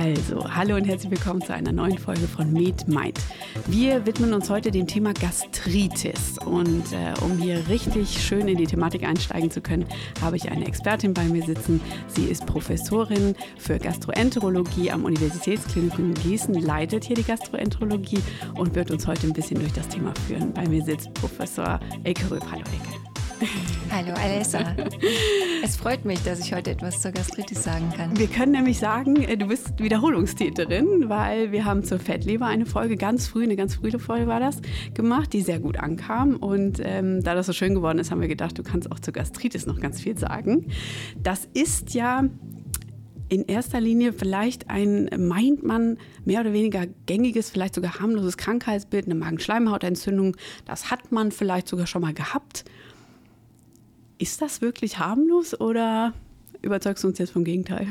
Also, hallo und herzlich willkommen zu einer neuen Folge von Med Mind. Wir widmen uns heute dem Thema Gastritis. Und äh, um hier richtig schön in die Thematik einsteigen zu können, habe ich eine Expertin bei mir sitzen. Sie ist Professorin für Gastroenterologie am Universitätsklinikum Gießen, leitet hier die Gastroenterologie und wird uns heute ein bisschen durch das Thema führen. Bei mir sitzt Professor Elke Röb. Hallo Elke. Hallo Alessa. Es freut mich, dass ich heute etwas zur Gastritis sagen kann. Wir können nämlich sagen, äh, du bist Wiederholungstäterin, weil wir haben zur Fettleber eine Folge ganz früh, eine ganz frühe Folge war das, gemacht, die sehr gut ankam. Und ähm, da das so schön geworden ist, haben wir gedacht, du kannst auch zur Gastritis noch ganz viel sagen. Das ist ja in erster Linie vielleicht ein, meint man, mehr oder weniger gängiges, vielleicht sogar harmloses Krankheitsbild, eine Magenschleimhautentzündung. Das hat man vielleicht sogar schon mal gehabt. Ist das wirklich harmlos oder überzeugst du uns jetzt vom Gegenteil?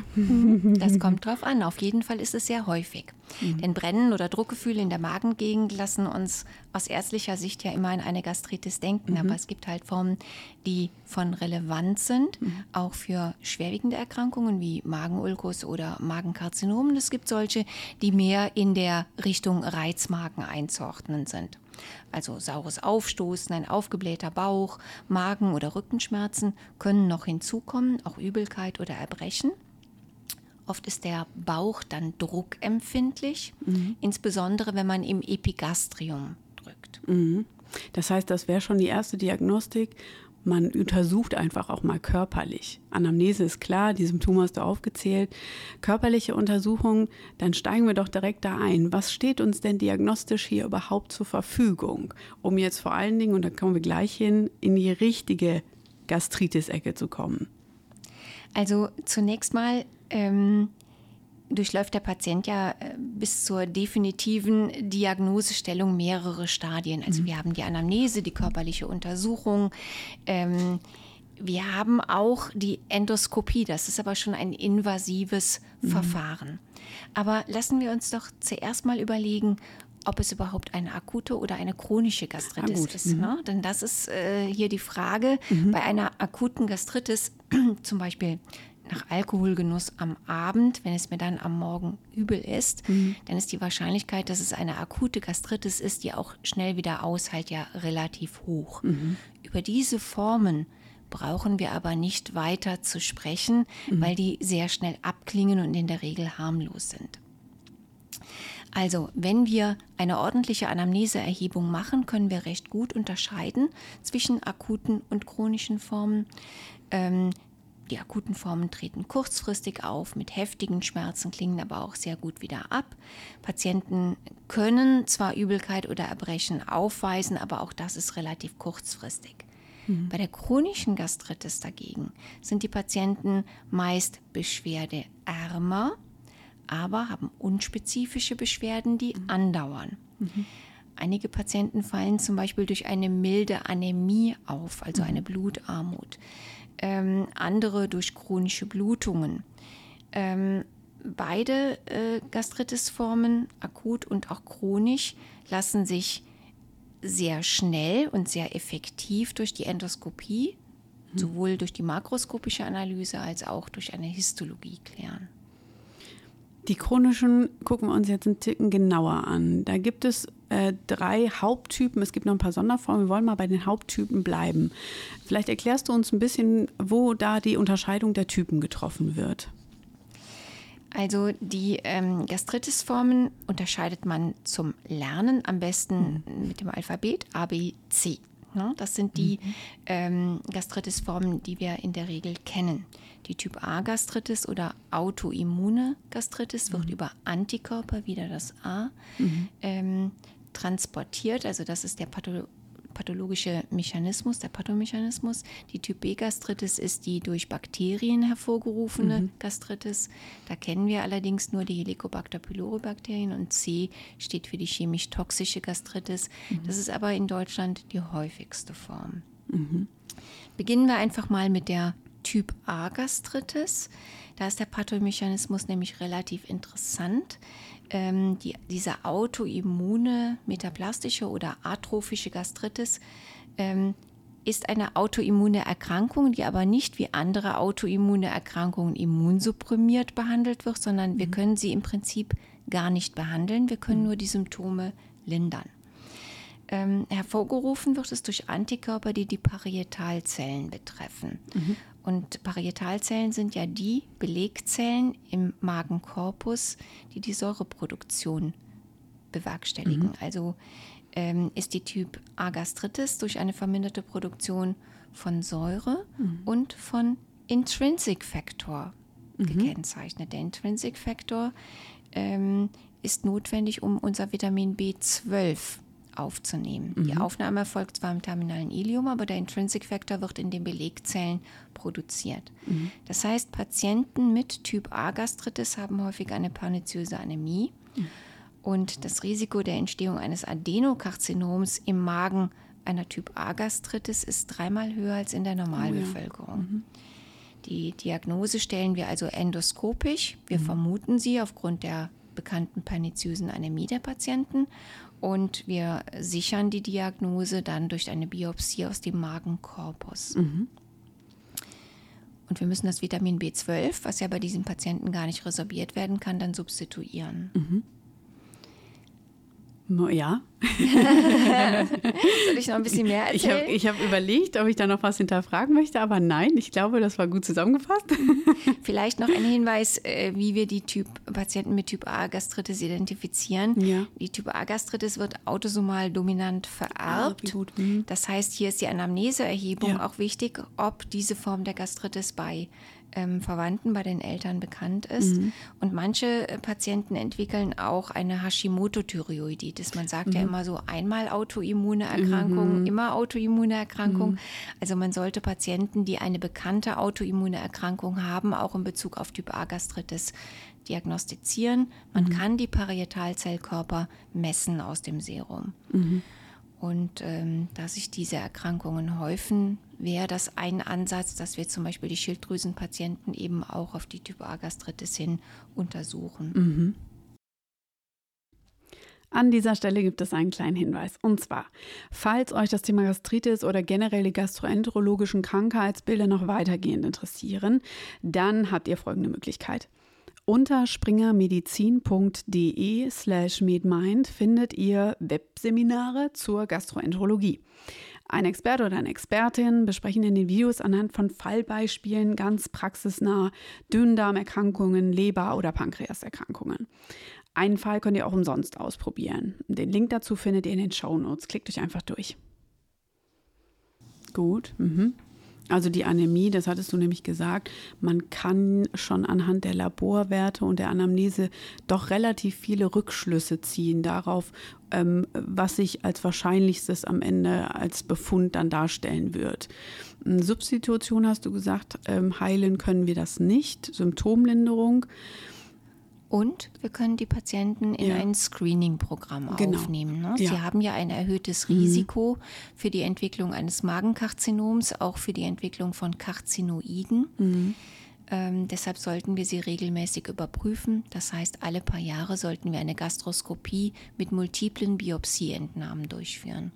Das kommt drauf an. Auf jeden Fall ist es sehr häufig. Mhm. Denn Brennen oder Druckgefühle in der Magengegend lassen uns aus ärztlicher Sicht ja immer an eine Gastritis denken. Mhm. Aber es gibt halt Formen, die von Relevanz sind, mhm. auch für schwerwiegende Erkrankungen wie Magenulkus oder Magenkarzinomen. Es gibt solche, die mehr in der Richtung Reizmagen einzuordnen sind also saures Aufstoßen, ein aufgeblähter Bauch, Magen- oder Rückenschmerzen können noch hinzukommen, auch Übelkeit oder Erbrechen. Oft ist der Bauch dann druckempfindlich, mhm. insbesondere wenn man im Epigastrium drückt. Mhm. Das heißt, das wäre schon die erste Diagnostik man untersucht einfach auch mal körperlich. Anamnese ist klar, die Symptome hast du aufgezählt. Körperliche Untersuchung, dann steigen wir doch direkt da ein. Was steht uns denn diagnostisch hier überhaupt zur Verfügung, um jetzt vor allen Dingen, und da kommen wir gleich hin, in die richtige Gastritis-Ecke zu kommen? Also zunächst mal ähm, durchläuft der Patient ja äh, bis zur definitiven Diagnosestellung mehrere Stadien. Also mhm. wir haben die Anamnese, die körperliche Untersuchung. Ähm, wir haben auch die Endoskopie, das ist aber schon ein invasives mhm. Verfahren. Aber lassen wir uns doch zuerst mal überlegen, ob es überhaupt eine akute oder eine chronische Gastritis ah, ist. Mhm. Ne? Denn das ist äh, hier die Frage. Mhm. Bei einer akuten Gastritis, zum Beispiel nach Alkoholgenuss am Abend, wenn es mir dann am Morgen übel ist, mhm. dann ist die Wahrscheinlichkeit, dass es eine akute Gastritis ist, die auch schnell wieder aushält, ja relativ hoch. Mhm. Über diese Formen brauchen wir aber nicht weiter zu sprechen, mhm. weil die sehr schnell abklingen und in der Regel harmlos sind. Also, wenn wir eine ordentliche Anamneseerhebung machen, können wir recht gut unterscheiden zwischen akuten und chronischen Formen. Ähm, die akuten Formen treten kurzfristig auf mit heftigen Schmerzen, klingen aber auch sehr gut wieder ab. Patienten können zwar Übelkeit oder Erbrechen aufweisen, aber auch das ist relativ kurzfristig. Mhm. Bei der chronischen Gastritis dagegen sind die Patienten meist beschwerdeärmer, aber haben unspezifische Beschwerden, die mhm. andauern. Mhm. Einige Patienten fallen zum Beispiel durch eine milde Anämie auf, also eine mhm. Blutarmut ähm, andere durch chronische Blutungen. Ähm, beide äh, Gastritisformen, akut und auch chronisch, lassen sich sehr schnell und sehr effektiv durch die Endoskopie, mhm. sowohl durch die makroskopische Analyse als auch durch eine Histologie klären. Die chronischen gucken wir uns jetzt einen Ticken genauer an. Da gibt es äh, drei Haupttypen. Es gibt noch ein paar Sonderformen. Wir wollen mal bei den Haupttypen bleiben. Vielleicht erklärst du uns ein bisschen, wo da die Unterscheidung der Typen getroffen wird. Also die ähm, Gastritisformen unterscheidet man zum Lernen am besten mhm. mit dem Alphabet A, B, C. Ne? Das sind die mhm. ähm, Gastritisformen, die wir in der Regel kennen. Die Typ A Gastritis oder autoimmune Gastritis wird mhm. über Antikörper, wieder das A, mhm. ähm, transportiert. Also das ist der Patho pathologische Mechanismus, der Pathomechanismus. Die Typ B Gastritis ist die durch Bakterien hervorgerufene mhm. Gastritis. Da kennen wir allerdings nur die Helicobacter pylori Bakterien und C steht für die chemisch toxische Gastritis. Mhm. Das ist aber in Deutschland die häufigste Form. Mhm. Beginnen wir einfach mal mit der Typ A Gastritis. Da ist der Pathomechanismus nämlich relativ interessant. Ähm, die, diese autoimmune, metaplastische oder atrophische Gastritis ähm, ist eine autoimmune Erkrankung, die aber nicht wie andere autoimmune Erkrankungen immunsupprimiert behandelt wird, sondern wir können sie im Prinzip gar nicht behandeln. Wir können nur die Symptome lindern. Ähm, hervorgerufen wird es durch Antikörper, die die Parietalzellen betreffen. Und Parietalzellen sind ja die Belegzellen im Magenkorpus, die die Säureproduktion bewerkstelligen. Also ähm, ist die Typ A Gastritis durch eine verminderte Produktion von Säure und von Intrinsic Factor gekennzeichnet. Der Intrinsic Factor ähm, ist notwendig, um unser Vitamin B12 aufzunehmen. Die Aufnahme erfolgt zwar im terminalen Ilium, aber der Intrinsic Factor wird in den Belegzellen produziert. Das heißt, Patienten mit Typ A Gastritis haben häufig eine perniziöse Anämie und das Risiko der Entstehung eines Adenokarzinoms im Magen einer Typ A Gastritis ist dreimal höher als in der Normalbevölkerung. Die Diagnose stellen wir also endoskopisch. Wir vermuten sie aufgrund der bekannten perniziösen Anämie der Patienten und wir sichern die Diagnose dann durch eine Biopsie aus dem Magenkorpus. Und wir müssen das Vitamin B12, was ja bei diesen Patienten gar nicht resorbiert werden kann, dann substituieren. Mo- Ja, Soll ich noch ein bisschen mehr ich habe erzählen? ich hab überlegt, ob ich da noch was hinterfragen möchte, aber nein, ich glaube, das war gut zusammengefasst. Vielleicht noch ein Hinweis, äh, wie wir die typ, Patienten mit Typ A Gastritis identifizieren. Ja. Die Typ A Gastritis wird autosomal dominant vererbt. gut. Mhm. Das heißt, hier ist die Anamneseerhebung Ja. auch wichtig, ob diese Form der Gastritis bei ähm, Verwandten, bei den Eltern bekannt ist. Mhm. Und manche äh, Patienten entwickeln auch eine Hashimoto-Thyreoiditis. Man sagt Mhm. ja immer so einmal autoimmune Erkrankung, immer autoimmune Mhm. Erkrankung. Also man sollte Patienten, die eine bekannte autoimmune Erkrankung haben, auch in Bezug auf Typ A Gastritis diagnostizieren. Man Mhm. kann die Parietalzellkörper messen aus dem Serum. Mhm. Und ähm, da sich diese Erkrankungen häufen, wäre das ein Ansatz, dass wir zum Beispiel die Schilddrüsenpatienten eben auch auf die Typ A Gastritis hin untersuchen. An dieser Stelle gibt es einen kleinen Hinweis. Und zwar, falls euch das Thema Gastritis oder generell die gastroenterologischen Krankheitsbilder noch weitergehend interessieren, dann habt ihr folgende Möglichkeit. Unter springermedizin.de slash medmind findet ihr Webseminare zur Gastroenterologie. Ein Experte oder eine Expertin besprechen in den Videos anhand von Fallbeispielen ganz praxisnah Dünndarmerkrankungen, Leber- oder Pankreaserkrankungen. Einen Fall könnt ihr auch umsonst ausprobieren. Den Link dazu findet ihr in den Show Notes. Klickt euch einfach durch. Gut. Mhm. Also die Anämie, das hattest du nämlich gesagt, man kann schon anhand der Laborwerte und der Anamnese doch relativ viele Rückschlüsse ziehen darauf, ähm, was sich als wahrscheinlichstes am Ende als Befund dann darstellen wird. Substitution hast du gesagt, ähm, heilen können wir das nicht. Symptomlinderung. Und wir können die Patienten in Ja. ein Screening-Programm Genau. aufnehmen. Ne? Ja. Sie haben ja ein erhöhtes Risiko für die Entwicklung eines Magenkarzinoms, auch für die Entwicklung von Karzinoiden. Ähm, deshalb sollten wir sie regelmäßig überprüfen. Das heißt, alle paar Jahre sollten wir eine Gastroskopie mit multiplen Biopsieentnahmen durchführen.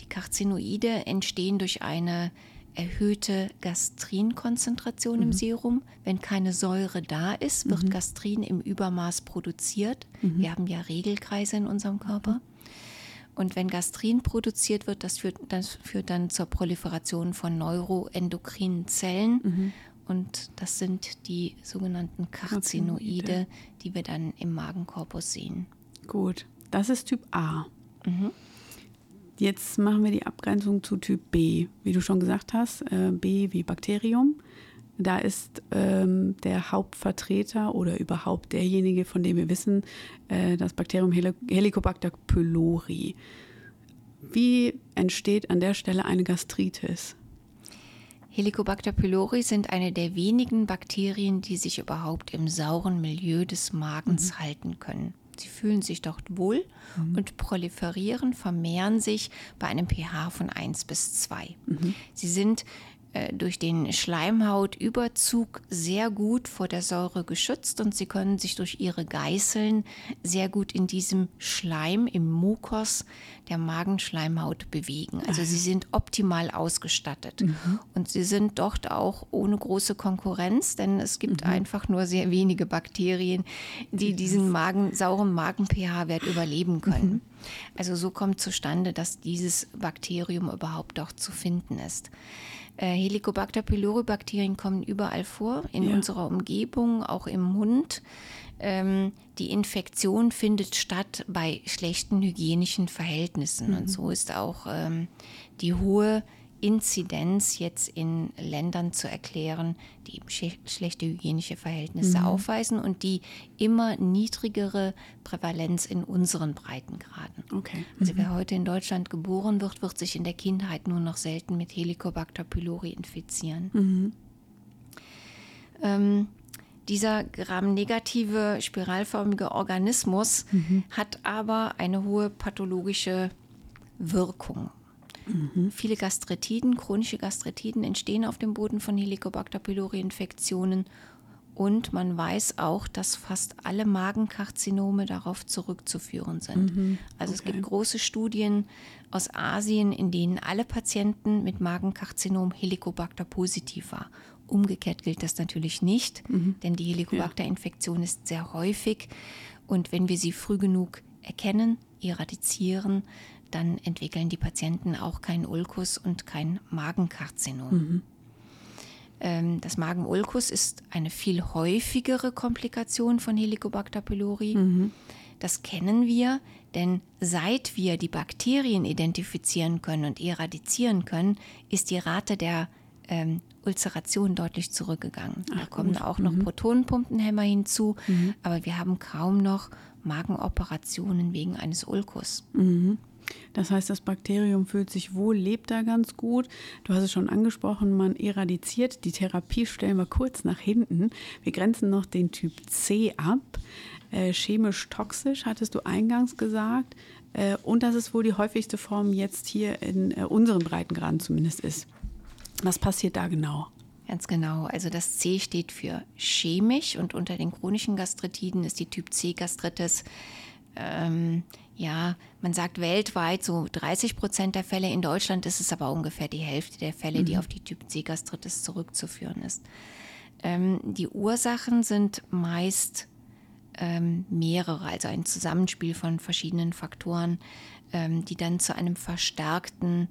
Die Karzinoide entstehen durch eine erhöhte Gastrinkonzentration im Serum. Wenn keine Säure da ist, wird Gastrin im Übermaß produziert. Wir haben ja Regelkreise in unserem Körper. Und wenn Gastrin produziert wird, das führt, das führt dann zur Proliferation von neuroendokrinen Zellen. Und das sind die sogenannten Karzinoide, die wir dann im Magenkorpus sehen. Gut, das ist Typ A. Jetzt machen wir die Abgrenzung zu Typ B. Wie du schon gesagt hast, äh, B wie Bakterium. Da ist ähm, der Hauptvertreter oder überhaupt derjenige, von dem wir wissen, äh, das Bakterium Heli Helicobacter pylori. Wie entsteht an der Stelle eine Gastritis? Helicobacter pylori sind eine der wenigen Bakterien, die sich überhaupt im sauren Milieu des Magens halten können. Sie fühlen sich dort wohl und proliferieren, vermehren sich bei einem pH von 1 bis 2. Sie sind durch den Schleimhautüberzug sehr gut vor der Säure geschützt und sie können sich durch ihre Geißeln sehr gut in diesem Schleim, im Mukos der Magenschleimhaut bewegen. Also sie sind optimal ausgestattet. Mhm. Und sie sind dort auch ohne große Konkurrenz, denn es gibt mhm. einfach nur sehr wenige Bakterien, die diesen Magen, sauren Magen-pH-Wert überleben können. Mhm. Also so kommt zustande, dass dieses Bakterium überhaupt dort zu finden ist. Äh, Helicobacter pylori Bakterien kommen überall vor, in ja. unserer Umgebung, auch im Mund. Ähm, die Infektion findet statt bei schlechten hygienischen Verhältnissen. Mhm. Und so ist auch ähm, die hohe Inzidenz jetzt in Ländern zu erklären, die schlechte hygienische Verhältnisse mhm. aufweisen und die immer niedrigere Prävalenz in unseren Breitengraden. Okay. Also mhm. wer heute in Deutschland geboren wird, wird sich in der Kindheit nur noch selten mit Helicobacter pylori infizieren. Mhm. Ähm, dieser gramnegative spiralförmige Organismus mhm. hat aber eine hohe pathologische Wirkung. Mhm. Viele Gastritiden, chronische Gastritiden entstehen auf dem Boden von Helicobacter pylori Infektionen und man weiß auch, dass fast alle Magenkarzinome darauf zurückzuführen sind. Mhm. Also okay. es gibt große Studien aus Asien, in denen alle Patienten mit Magenkarzinom Helicobacter positiv waren. Umgekehrt gilt das natürlich nicht, mhm. denn die Helicobacter-Infektion ist sehr häufig und wenn wir sie früh genug erkennen, eradizieren, dann entwickeln die Patienten auch keinen Ulkus und kein Magenkarzinom. Mhm. Ähm, das Magenulkus ist eine viel häufigere Komplikation von Helicobacter pylori. Mhm. Das kennen wir, denn seit wir die Bakterien identifizieren können und eradizieren können, ist die Rate der ähm, Ulceration deutlich zurückgegangen. Ach, da kommen gut. auch noch mhm. Protonenpumpenhämmer hinzu, mhm. aber wir haben kaum noch Magenoperationen wegen eines Ulkus. Mhm. Das heißt, das Bakterium fühlt sich wohl, lebt da ganz gut. Du hast es schon angesprochen, man eradiziert. Die Therapie stellen wir kurz nach hinten. Wir grenzen noch den Typ C ab. Äh, chemisch toxisch, hattest du eingangs gesagt. Äh, und das ist wohl die häufigste Form jetzt hier in äh, unseren Breitengraden zumindest ist. Was passiert da genau? Ganz genau. Also das C steht für chemisch und unter den chronischen Gastritiden ist die Typ C Gastritis ähm, ja, man sagt weltweit so 30 Prozent der Fälle. In Deutschland ist es aber ungefähr die Hälfte der Fälle, mhm. die auf die Typ C-Gastritis zurückzuführen ist. Ähm, die Ursachen sind meist ähm, mehrere, also ein Zusammenspiel von verschiedenen Faktoren, ähm, die dann zu einem verstärkten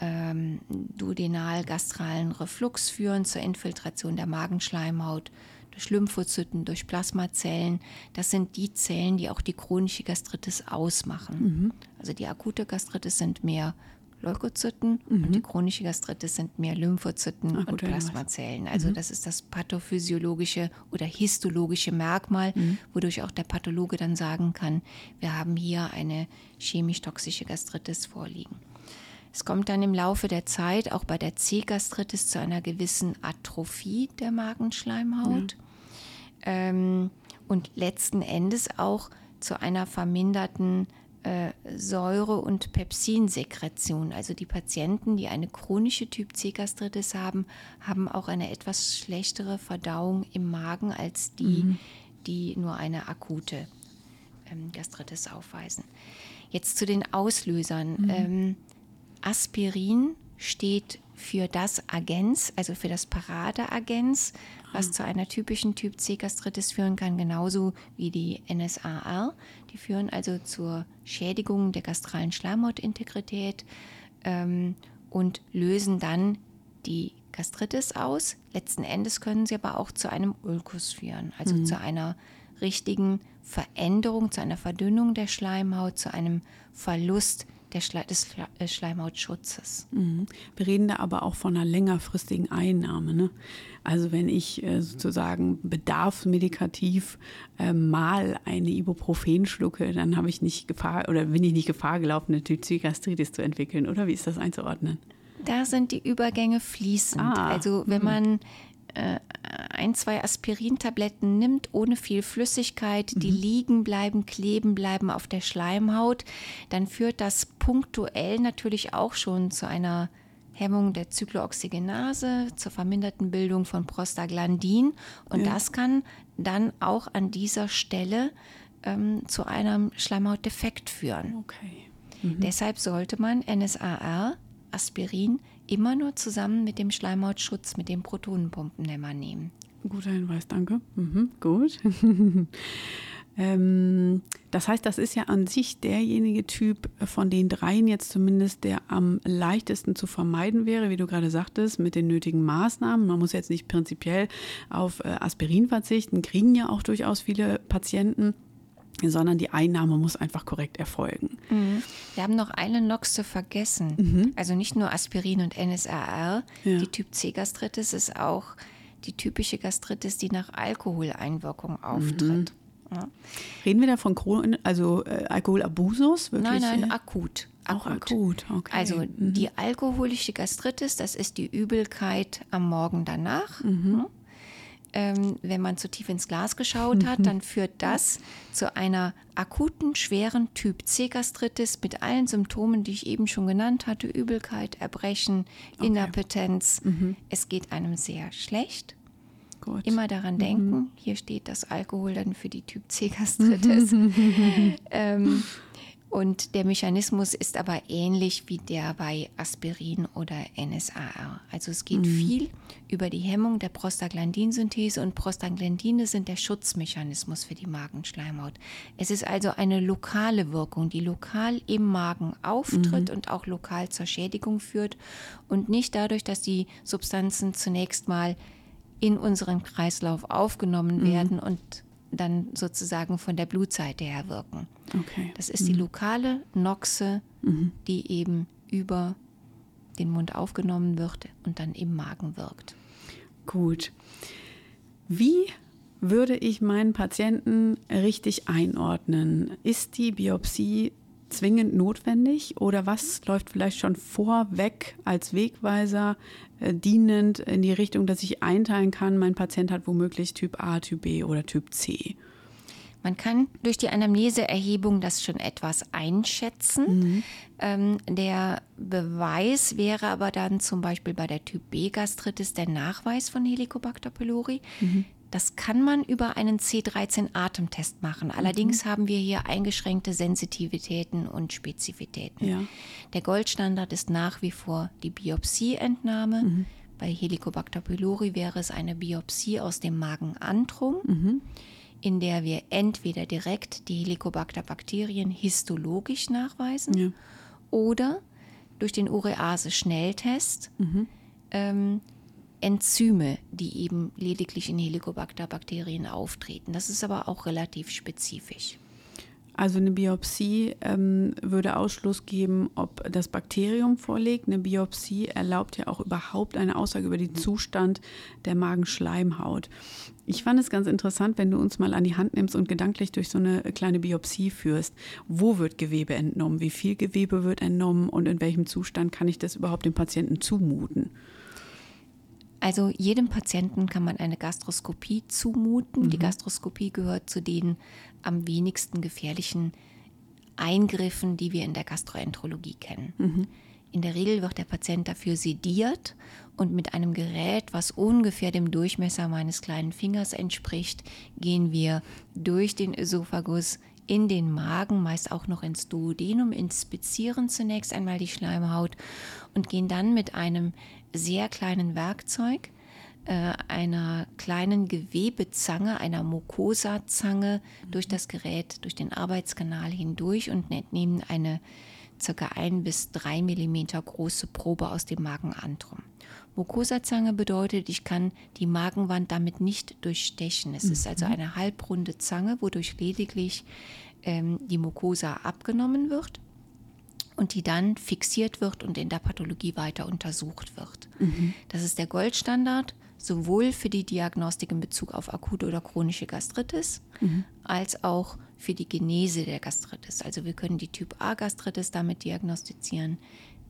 ähm, duodenal-gastralen Reflux führen, zur Infiltration der Magenschleimhaut durch Lymphozyten, durch Plasmazellen. Das sind die Zellen, die auch die chronische Gastritis ausmachen. Mhm. Also die akute Gastritis sind mehr Leukozyten mhm. und die chronische Gastritis sind mehr Lymphozyten Ach, und Plasmazellen. Also mhm. das ist das pathophysiologische oder histologische Merkmal, mhm. wodurch auch der Pathologe dann sagen kann, wir haben hier eine chemisch-toxische Gastritis vorliegen. Es kommt dann im Laufe der Zeit auch bei der C-Gastritis zu einer gewissen Atrophie der Magenschleimhaut. Ja ähm, und letzten Endes auch zu einer verminderten äh, Säure- und Pepsinsekretion. Also die Patienten, die eine chronische Typ C-Gastritis haben, haben auch eine etwas schlechtere Verdauung im Magen als die, mhm. die nur eine akute ähm, Gastritis aufweisen. Jetzt zu den Auslösern. Mhm. Ähm, Aspirin steht für das Agens, also für das Paradeagens, was zu einer typischen Typ C-Gastritis führen kann, genauso wie die NSAR. Die führen also zur Schädigung der gastralen Schleimhautintegrität ähm, und lösen dann die Gastritis aus. Letzten Endes können sie aber auch zu einem Ulkus führen, also mhm. zu einer richtigen Veränderung, zu einer Verdünnung der Schleimhaut, zu einem Verlust der Schle des äh, Schleimhautschutzes. Mhm. Wir reden da aber auch von einer längerfristigen Einnahme. Ne? Also wenn ich äh, sozusagen bedarfsmedikativ äh, mal eine Ibuprofen schlucke, dann habe ich nicht Gefahr oder bin ich nicht Gefahr gelaufen, eine Typzygastritis zu entwickeln. Oder wie ist das einzuordnen? Da sind die Übergänge fließend. Ah. Also wenn mhm. man äh, ein, zwei Aspirintabletten nimmt, ohne viel Flüssigkeit, die mhm. liegen bleiben, kleben bleiben auf der Schleimhaut, dann führt das punktuell natürlich auch schon zu einer Hemmung der Zyklooxygenase, zur verminderten Bildung von Prostaglandin. Und Ja. das kann dann auch an dieser Stelle ähm, zu einem Schleimhautdefekt führen. Okay. Deshalb sollte man NSAR, Aspirin, immer nur zusammen mit dem Schleimhautschutz, mit dem Protonenpumpenhemmer nehmen. Guter Hinweis, danke. Mhm, gut. ähm, das heißt, das ist ja an sich derjenige Typ von den dreien jetzt zumindest, der am leichtesten zu vermeiden wäre, wie du gerade sagtest, mit den nötigen Maßnahmen. Man muss jetzt nicht prinzipiell auf äh, Aspirin verzichten, kriegen ja auch durchaus viele Patienten, sondern die Einnahme muss einfach korrekt erfolgen. Wir haben noch eine Noxe vergessen. Also nicht nur Aspirin und NSAR. Ja. Die Typ C Gastritis ist auch die typische Gastritis, die nach Alkoholeinwirkung auftritt. Ja. Reden wir da von Chron also äh, Alkoholabusus? Wirklich? Nein, nein, akut. Auch akut, okay. Also Mhm. die alkoholische Gastritis, das ist die Übelkeit am Morgen danach. Mhm. Ähm, wenn man zu tief ins Glas geschaut hat, dann führt das zu einer akuten, schweren Typ C Gastritis mit allen Symptomen, die ich eben schon genannt hatte: Übelkeit, Erbrechen, Inappetenz. Mhm. Es geht einem sehr schlecht. Gut. Immer daran denken, hier steht das Alkohol dann für die Typ C Gastritis. ähm, und der Mechanismus ist aber ähnlich wie der bei Aspirin oder NSAR. Also es geht viel über die Hemmung der Prostaglandinsynthese und Prostaglandine sind der Schutzmechanismus für die Magenschleimhaut. Es ist also eine lokale Wirkung, die lokal im Magen auftritt und auch lokal zur Schädigung führt und nicht dadurch, dass die Substanzen zunächst mal in unseren Kreislauf aufgenommen werden und dann sozusagen von der Blutseite her wirken. Okay. Das ist die lokale Noxe, die eben über den Mund aufgenommen wird und dann im Magen wirkt. Gut. Wie würde ich meinen Patienten richtig einordnen? Ist die Biopsie zwingend notwendig oder was läuft vielleicht schon vorweg als Wegweiser äh, dienend in die Richtung, dass ich einteilen kann, mein Patient hat womöglich Typ A, Typ B oder Typ C? Man kann durch die Anamneseerhebung das schon etwas einschätzen. Ähm, der Beweis wäre aber dann zum Beispiel bei der Typ B Gastritis der Nachweis von Helicobacter pylori. Das kann man über einen C13-Atemtest machen. Allerdings haben wir hier eingeschränkte Sensitivitäten und Spezifitäten. Ja. Der Goldstandard ist nach wie vor die Biopsieentnahme. Bei Helicobacter pylori wäre es eine Biopsie aus dem Magenantrum, in der wir entweder direkt die Helicobacter-Bakterien histologisch nachweisen Ja. oder durch den Urease-Schnelltest ähm, Enzyme, die eben lediglich in Helicobacter-Bakterien auftreten. Das ist aber auch relativ spezifisch. Also eine Biopsie ähm, würde Ausschluss geben, ob das Bakterium vorliegt. Eine Biopsie erlaubt ja auch überhaupt eine Aussage über den Zustand der Magenschleimhaut. Ich fand es ganz interessant, wenn du uns mal an die Hand nimmst und gedanklich durch so eine kleine Biopsie führst. Wo wird Gewebe entnommen? Wie viel Gewebe wird entnommen? Und in welchem Zustand kann ich das überhaupt dem Patienten zumuten? Also jedem Patienten kann man eine Gastroskopie zumuten. Die Gastroskopie gehört zu den am wenigsten gefährlichen Eingriffen, die wir in der Gastroenterologie kennen. In der Regel wird der Patient dafür sediert und mit einem Gerät, was ungefähr dem Durchmesser meines kleinen Fingers entspricht, gehen wir durch den Ösophagus in den Magen, meist auch noch ins Duodenum, inspizieren zunächst einmal die Schleimhaut und gehen dann mit einem sehr kleinen Werkzeug, äh, einer kleinen Gewebezange, einer Mucosa-Zange durch das Gerät, durch den Arbeitskanal hindurch und entnehmen eine circa ein bis drei Millimeter große Probe aus dem Magenantrum. Mucosa-Zange bedeutet, ich kann die Magenwand damit nicht durchstechen. Es ist also eine halbrunde Zange, wodurch lediglich ähm, die Mucosa abgenommen wird und die dann fixiert wird und in der Pathologie weiter untersucht wird. Das ist der Goldstandard, sowohl für die Diagnostik in Bezug auf akute oder chronische Gastritis, als auch für die Genese der Gastritis. Also wir können die Typ A Gastritis damit diagnostizieren,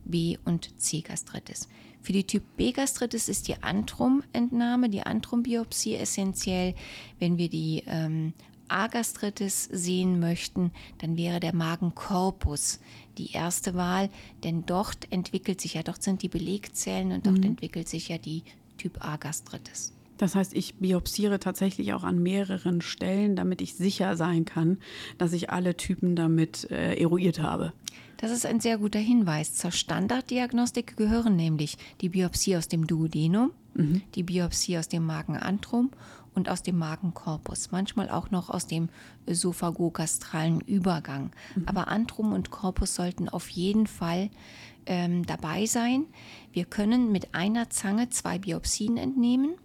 B und C Gastritis. Für die Typ B Gastritis ist die Antrumentnahme, die Antrumbiopsie essentiell, wenn wir die ähm, A-Gastritis sehen möchten, dann wäre der Magenkorpus die erste Wahl, denn dort entwickelt sich ja, dort sind die Belegzellen und dort mhm. entwickelt sich ja die Typ A-Gastritis. Das heißt, ich biopsiere tatsächlich auch an mehreren Stellen, damit ich sicher sein kann, dass ich alle Typen damit äh, eruiert habe. Das ist ein sehr guter Hinweis. Zur Standarddiagnostik gehören nämlich die Biopsie aus dem Duodenum, mhm. die Biopsie aus dem Magenantrum und aus dem Magenkorpus, manchmal auch noch aus dem ösophagogastralen Übergang. Mhm. Aber Antrum und Korpus sollten auf jeden Fall ähm, dabei sein. Wir können mit einer Zange zwei Biopsien entnehmen.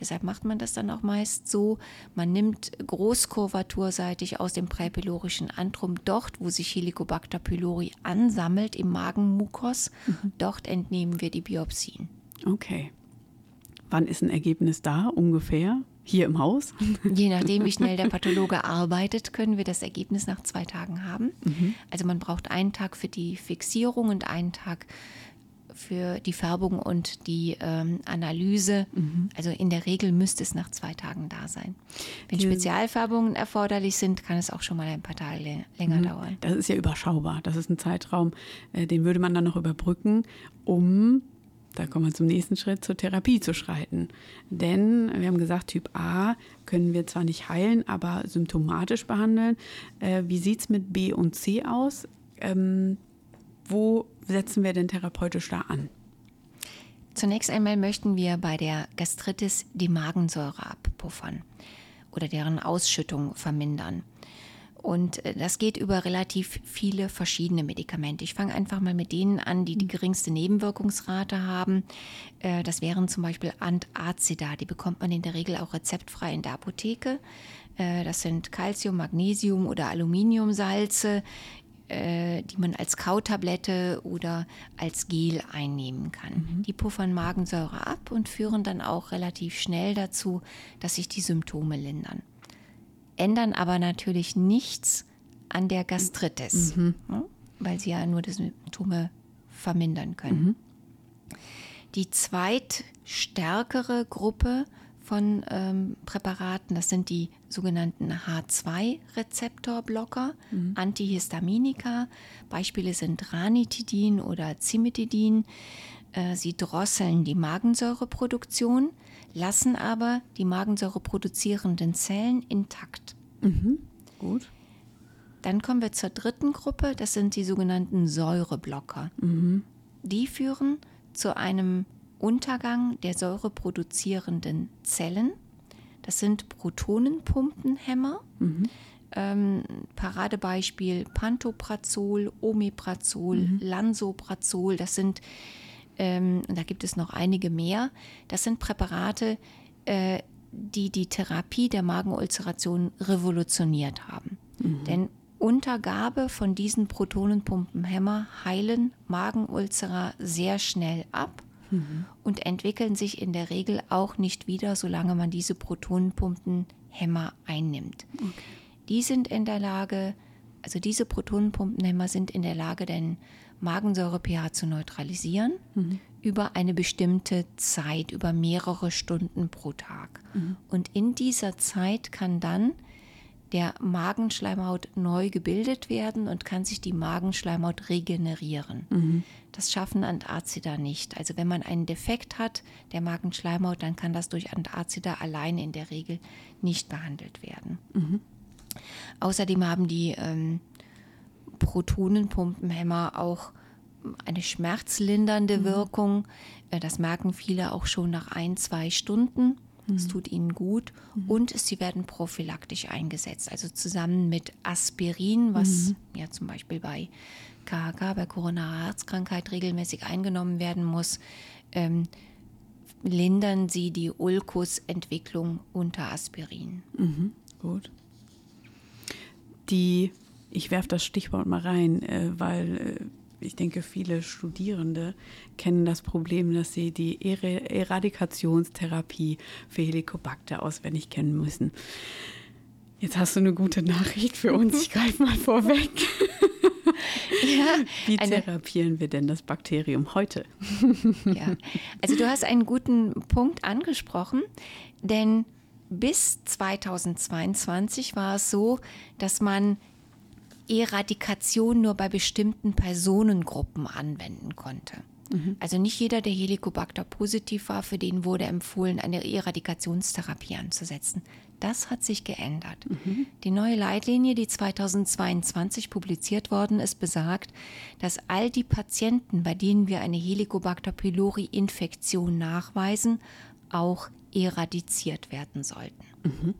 Deshalb macht man das dann auch meist so. Man nimmt großkurvaturseitig aus dem präpylorischen Antrum dort, wo sich Helicobacter pylori ansammelt im Magenmukos. Mhm. Dort entnehmen wir die Biopsien. Okay. Wann ist ein Ergebnis da ungefähr? Hier im Haus? Je nachdem, wie schnell der Pathologe arbeitet, können wir das Ergebnis nach zwei Tagen haben. Mhm. Also man braucht einen Tag für die Fixierung und einen Tag für die Färbung und die ähm, Analyse. Mhm. Also in der Regel müsste es nach zwei Tagen da sein. Wenn die, Spezialfärbungen erforderlich sind, kann es auch schon mal ein paar Tage länger mhm. dauern. Das ist ja überschaubar. Das ist ein Zeitraum, äh, den würde man dann noch überbrücken, um da kommen wir zum nächsten Schritt, zur Therapie zu schreiten. Denn wir haben gesagt, Typ A können wir zwar nicht heilen, aber symptomatisch behandeln. Äh, wie sieht es mit B und C aus? Ähm, wo setzen wir denn therapeutisch da an? Zunächst einmal möchten wir bei der Gastritis die Magensäure abpuffern oder deren Ausschüttung vermindern. Und äh, das geht über relativ viele verschiedene Medikamente. Ich fange einfach mal mit denen an, die die geringste Nebenwirkungsrate haben. Äh, das wären zum Beispiel Antacida. Die bekommt man in der Regel auch rezeptfrei in der Apotheke. Äh, das sind Calcium, Magnesium oder Aluminiumsalze die man als Kautablette oder als Gel einnehmen kann. Mhm. Die puffern Magensäure ab und führen dann auch relativ schnell dazu, dass sich die Symptome lindern. Ändern aber natürlich nichts an der Gastritis, mhm. ne? weil sie ja nur die Symptome vermindern können. Mhm. Die zweitstärkere Gruppe von ähm, Präparaten. Das sind die sogenannten H2-Rezeptorblocker, mhm. Antihistaminika. Beispiele sind Ranitidin oder Cimetidin. Äh, sie drosseln die Magensäureproduktion, lassen aber die Magensäure produzierenden Zellen intakt. Mhm. Gut. Dann kommen wir zur dritten Gruppe, das sind die sogenannten Säureblocker. Mhm. Die führen zu einem Untergang der säureproduzierenden Zellen. Das sind Protonenpumpenhämmer. Mhm. Ähm, Paradebeispiel Pantoprazol, Omeprazol, mhm. Lansoprazol. Das sind, ähm, da gibt es noch einige mehr. Das sind Präparate, äh, die die Therapie der Magenulceration revolutioniert haben. Mhm. Denn Untergabe von diesen Protonenpumpenhämmer heilen Magenulzera sehr schnell ab mhm. und entwickeln sich in der Regel auch nicht wieder, solange man diese Protonenpumpenhämmer einnimmt. Okay. Die sind in der Lage, also diese Protonenpumpenhämmer sind in der Lage, den Magensäure-pH zu neutralisieren mhm. über eine bestimmte Zeit, über mehrere Stunden pro Tag. Mhm. Und in dieser Zeit kann dann der Magenschleimhaut neu gebildet werden und kann sich die Magenschleimhaut regenerieren. Mhm. Das schaffen Antazida nicht. Also wenn man einen Defekt hat der Magenschleimhaut, dann kann das durch Antazida allein in der Regel nicht behandelt werden. Mhm. Außerdem haben die ähm, Protonenpumpenhämmer auch eine schmerzlindernde mhm. Wirkung. Äh, das merken viele auch schon nach ein, zwei Stunden. Es mhm. tut ihnen gut mhm. und sie werden prophylaktisch eingesetzt, also zusammen mit Aspirin, was mhm. ja zum Beispiel bei KHK, bei koronarer Herzkrankheit regelmäßig eingenommen werden muss, ähm, lindern sie die Ulkusentwicklung unter Aspirin. Mhm. Gut. Die, ich werfe das Stichwort mal rein, äh, weil äh, ich denke, viele Studierende kennen das Problem, dass sie die Eradikationstherapie für Helicobacter auswendig kennen müssen. Jetzt hast du eine gute Nachricht für uns. Ich greife mal vorweg. Ja, Wie therapieren wir denn das Bakterium heute? Ja, also du hast einen guten Punkt angesprochen, denn bis 2022 war es so, dass man Eradikation nur bei bestimmten Personengruppen anwenden konnte. Mhm. Also nicht jeder, der Helicobacter positiv war, für den wurde empfohlen, eine Eradikationstherapie anzusetzen. Das hat sich geändert. Mhm. Die neue Leitlinie, die 2022 publiziert worden ist, besagt, dass all die Patienten, bei denen wir eine Helicobacter pylori-Infektion nachweisen, auch eradiziert werden sollten. Mhm.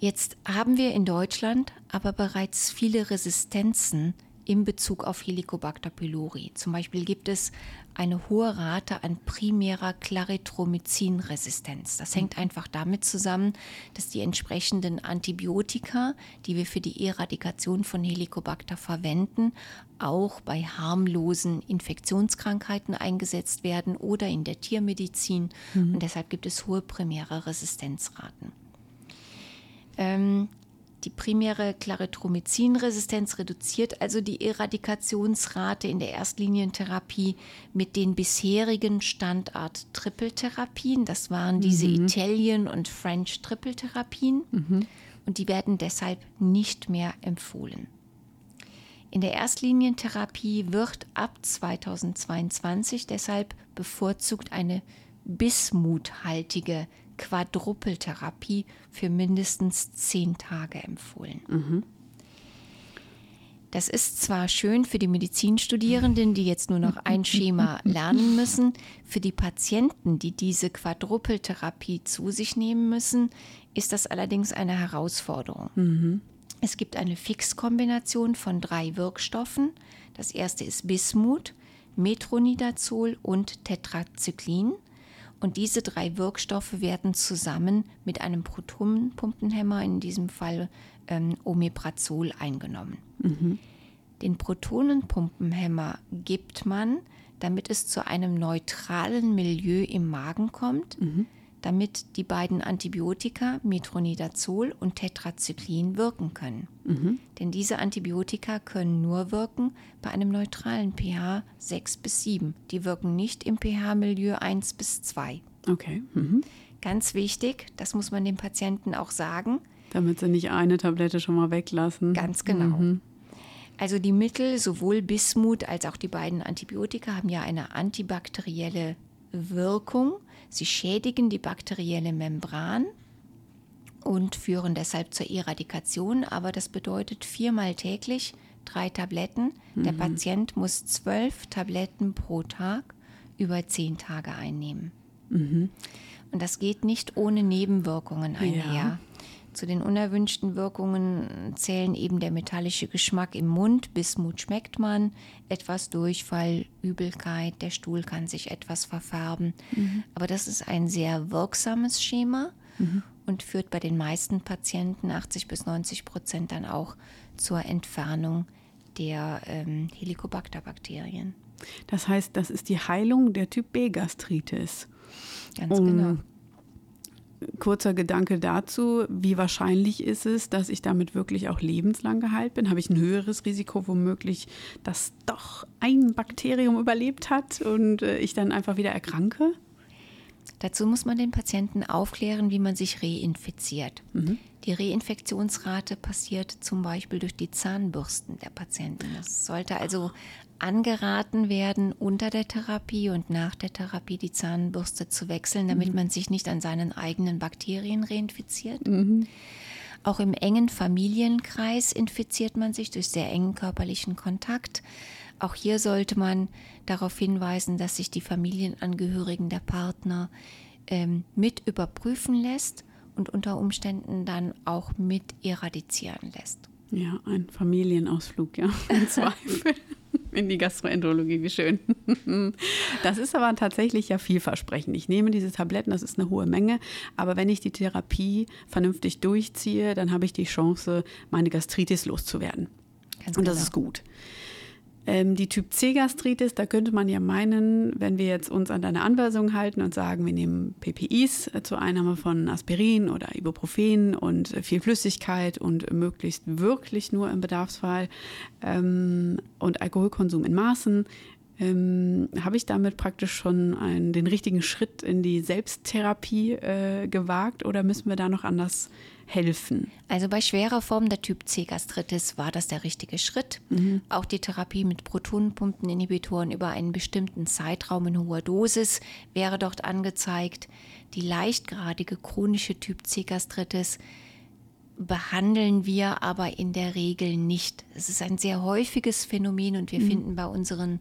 Jetzt haben wir in Deutschland aber bereits viele Resistenzen in Bezug auf Helicobacter pylori. Zum Beispiel gibt es eine hohe Rate an primärer Clarithromycin-Resistenz. Das hängt mhm. einfach damit zusammen, dass die entsprechenden Antibiotika, die wir für die Eradikation von Helicobacter verwenden, auch bei harmlosen Infektionskrankheiten eingesetzt werden oder in der Tiermedizin. Mhm. Und deshalb gibt es hohe primäre Resistenzraten. Ähm, die primäre Clarithromycin-Resistenz reduziert also die Eradikationsrate in der Erstlinientherapie mit den bisherigen Standard-Trippeltherapien. Das waren diese mhm. Italien- und French-Trippeltherapien. Mhm. Und die werden deshalb nicht mehr empfohlen. In der Erstlinientherapie wird ab 2022 deshalb bevorzugt eine bismuthaltige Quadrupeltherapie für mindestens zehn Tage empfohlen. Mhm. Das ist zwar schön für die Medizinstudierenden, die jetzt nur noch ein Schema lernen müssen. Für die Patienten, die diese Quadrupeltherapie zu sich nehmen müssen, ist das allerdings eine Herausforderung. Mhm. Es gibt eine Fixkombination von drei Wirkstoffen. Das erste ist Bismut, Metronidazol und Tetrazyklin. Und diese drei Wirkstoffe werden zusammen mit einem Protonenpumpenhemmer, in diesem Fall ähm, Omeprazol, eingenommen. Mhm. Den Protonenpumpenhemmer gibt man, damit es zu einem neutralen Milieu im Magen kommt, mhm. Damit die beiden Antibiotika Metronidazol und Tetrazyklin wirken können. Mhm. Denn diese Antibiotika können nur wirken bei einem neutralen pH 6 bis 7. Die wirken nicht im pH-Milieu 1 bis 2. Okay. Mhm. Ganz wichtig, das muss man den Patienten auch sagen. Damit sie nicht eine Tablette schon mal weglassen. Ganz genau. Mhm. Also die Mittel, sowohl Bismut als auch die beiden Antibiotika, haben ja eine antibakterielle Wirkung. Sie schädigen die bakterielle Membran und führen deshalb zur Eradikation. Aber das bedeutet viermal täglich drei Tabletten. Mhm. Der Patient muss zwölf Tabletten pro Tag über zehn Tage einnehmen. Mhm. Und das geht nicht ohne Nebenwirkungen einher. Ja. Zu den unerwünschten Wirkungen zählen eben der metallische Geschmack im Mund, Bismut schmeckt man, etwas Durchfall, Übelkeit, der Stuhl kann sich etwas verfärben. Mhm. Aber das ist ein sehr wirksames Schema mhm. und führt bei den meisten Patienten, 80 bis 90 Prozent, dann auch zur Entfernung der ähm, Helicobacter-Bakterien. Das heißt, das ist die Heilung der Typ B-Gastritis. Ganz um, genau kurzer Gedanke dazu, wie wahrscheinlich ist es, dass ich damit wirklich auch lebenslang geheilt bin? Habe ich ein höheres Risiko womöglich, dass doch ein Bakterium überlebt hat und äh, ich dann einfach wieder erkranke? Dazu muss man den Patienten aufklären, wie man sich reinfiziert. Mhm. Die Reinfektionsrate passiert zum Beispiel durch die Zahnbürsten der Patienten. Es sollte also angeraten werden, unter der Therapie und nach der Therapie die Zahnbürste zu wechseln, damit mhm. man sich nicht an seinen eigenen Bakterien reinfiziert. Mhm. Auch im engen Familienkreis infiziert man sich durch sehr engen körperlichen Kontakt. Auch hier sollte man darauf hinweisen, dass sich die Familienangehörigen der Partner ähm, mit überprüfen lässt und unter Umständen dann auch mit eradizieren lässt. Ja, ein Familienausflug, ja, im Zweifel. In die Gastroenterologie, wie schön. Das ist aber tatsächlich ja vielversprechend. Ich nehme diese Tabletten, das ist eine hohe Menge, aber wenn ich die Therapie vernünftig durchziehe, dann habe ich die Chance, meine Gastritis loszuwerden. Ganz Und das genau. ist gut. Ähm, die Typ C-Gastritis, da könnte man ja meinen, wenn wir jetzt uns an deine Anweisung halten und sagen, wir nehmen PPIs zur Einnahme von Aspirin oder Ibuprofen und äh, viel Flüssigkeit und möglichst wirklich nur im Bedarfsfall ähm, und Alkoholkonsum in Maßen, Ähm, Habe ich damit praktisch schon einen, den richtigen Schritt in die Selbsttherapie äh, gewagt oder müssen wir da noch anders helfen? Also bei schwerer Form der Typ C Gastritis war das der richtige Schritt. Mhm. Auch die Therapie mit Protonenpumpeninhibitoren über einen bestimmten Zeitraum in hoher Dosis wäre dort angezeigt. Die leichtgradige chronische Typ C Gastritis behandeln wir aber in der Regel nicht. Es ist ein sehr häufiges Phänomen und wir mhm. finden bei unseren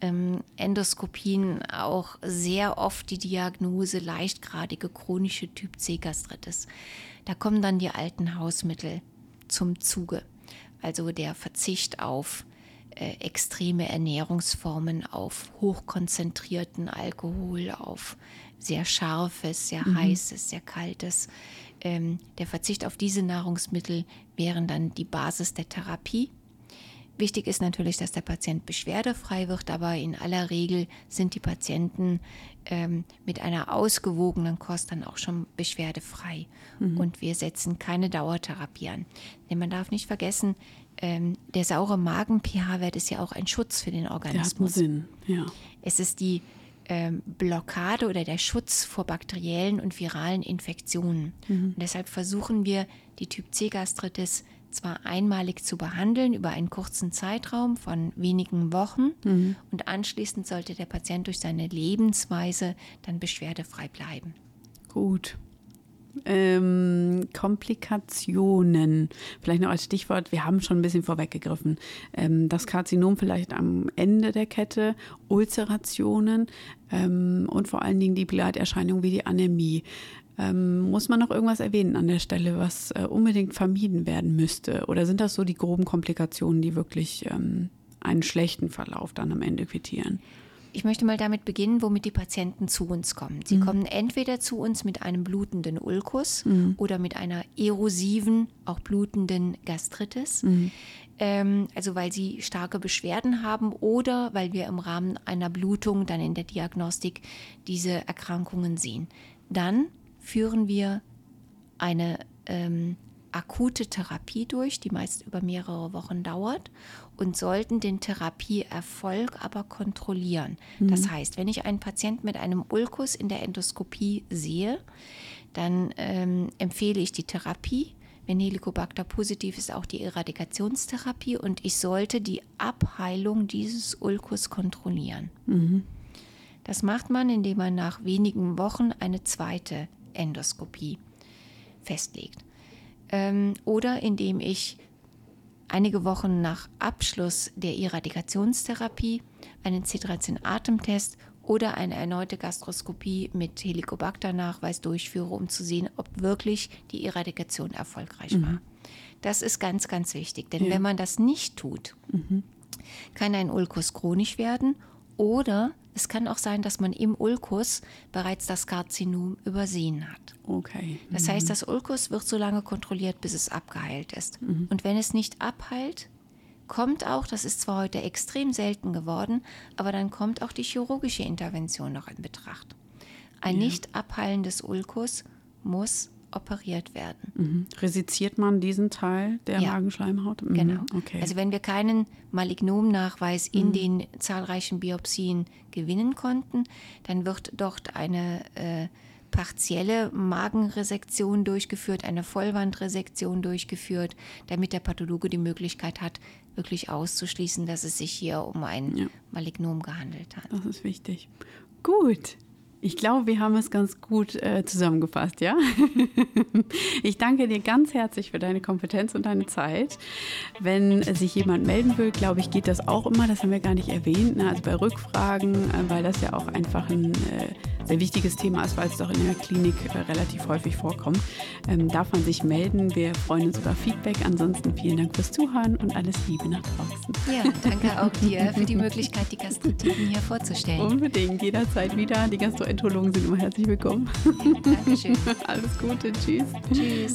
ähm, Endoskopien auch sehr oft die Diagnose leichtgradige chronische Typ C Gastritis. Da kommen dann die alten Hausmittel zum Zuge. Also der Verzicht auf äh, extreme Ernährungsformen, auf hochkonzentrierten Alkohol, auf sehr scharfes, sehr mhm. heißes, sehr kaltes. Ähm, der Verzicht auf diese Nahrungsmittel wären dann die Basis der Therapie. Wichtig ist natürlich, dass der Patient beschwerdefrei wird, aber in aller Regel sind die Patienten ähm, mit einer ausgewogenen Kost dann auch schon beschwerdefrei. Mhm. Und wir setzen keine Dauertherapie an. Denn man darf nicht vergessen, ähm, der saure Magen-pH-Wert ist ja auch ein Schutz für den Organismus. Der hat Sinn, ja. Es ist die ähm, Blockade oder der Schutz vor bakteriellen und viralen Infektionen. Mhm. Und deshalb versuchen wir, die Typ C-Gastritis zwar einmalig zu behandeln über einen kurzen Zeitraum von wenigen Wochen mhm. und anschließend sollte der Patient durch seine Lebensweise dann beschwerdefrei bleiben. Gut. Ähm, Komplikationen, vielleicht noch als Stichwort, wir haben schon ein bisschen vorweggegriffen. Ähm, das Karzinom vielleicht am Ende der Kette, Ulzerationen ähm, und vor allen Dingen die Begleiterscheinungen wie die Anämie. Ähm, muss man noch irgendwas erwähnen an der Stelle, was äh, unbedingt vermieden werden müsste? Oder sind das so die groben Komplikationen, die wirklich ähm, einen schlechten Verlauf dann am Ende quittieren? Ich möchte mal damit beginnen, womit die Patienten zu uns kommen. Sie mhm. kommen entweder zu uns mit einem blutenden Ulkus mhm. oder mit einer erosiven, auch blutenden Gastritis. Mhm. Ähm, also weil sie starke Beschwerden haben oder weil wir im Rahmen einer Blutung dann in der Diagnostik diese Erkrankungen sehen. Dann führen wir eine ähm, akute Therapie durch, die meist über mehrere Wochen dauert und sollten den Therapieerfolg aber kontrollieren. Mhm. Das heißt, wenn ich einen Patient mit einem Ulkus in der Endoskopie sehe, dann ähm, empfehle ich die Therapie. Wenn Helicobacter positiv ist, auch die Eradikationstherapie und ich sollte die Abheilung dieses Ulkus kontrollieren. Mhm. Das macht man, indem man nach wenigen Wochen eine zweite Endoskopie festlegt. Ähm, oder indem ich einige Wochen nach Abschluss der Eradikationstherapie einen C13-Atemtest oder eine erneute Gastroskopie mit Helicobacter-Nachweis durchführe, um zu sehen, ob wirklich die Eradikation erfolgreich mhm. war. Das ist ganz, ganz wichtig, denn ja. wenn man das nicht tut, mhm. kann ein Ulkus chronisch werden oder es kann auch sein, dass man im Ulkus bereits das Karzinom übersehen hat. Okay. Das mhm. heißt, das Ulkus wird so lange kontrolliert, bis es abgeheilt ist. Mhm. Und wenn es nicht abheilt, kommt auch, das ist zwar heute extrem selten geworden, aber dann kommt auch die chirurgische Intervention noch in Betracht. Ein ja. nicht abheilendes Ulkus muss operiert werden. Mhm. Resiziert man diesen Teil der ja. Magenschleimhaut? Mhm. Genau. Okay. Also wenn wir keinen Malignomnachweis in mhm. den zahlreichen Biopsien gewinnen konnten, dann wird dort eine äh, partielle Magenresektion durchgeführt, eine Vollwandresektion durchgeführt, damit der Pathologe die Möglichkeit hat, wirklich auszuschließen, dass es sich hier um ein ja. Malignom gehandelt hat. Das ist wichtig. Gut, ich glaube, wir haben es ganz gut äh, zusammengefasst, ja? ich danke dir ganz herzlich für deine Kompetenz und deine Zeit. Wenn sich jemand melden will, glaube ich, geht das auch immer, das haben wir gar nicht erwähnt, ne? also bei Rückfragen, äh, weil das ja auch einfach ein äh, sehr wichtiges Thema ist, weil es doch in der Klinik äh, relativ häufig vorkommt. Ähm, darf man sich melden. Wir freuen uns über Feedback. Ansonsten vielen Dank fürs Zuhören und alles Liebe nach draußen. Ja, danke auch dir für die Möglichkeit, die Gastroenterologen hier vorzustellen. Unbedingt, jederzeit wieder. Die Gastroenterologen sind immer herzlich willkommen. Dankeschön. Alles Gute, tschüss. Tschüss.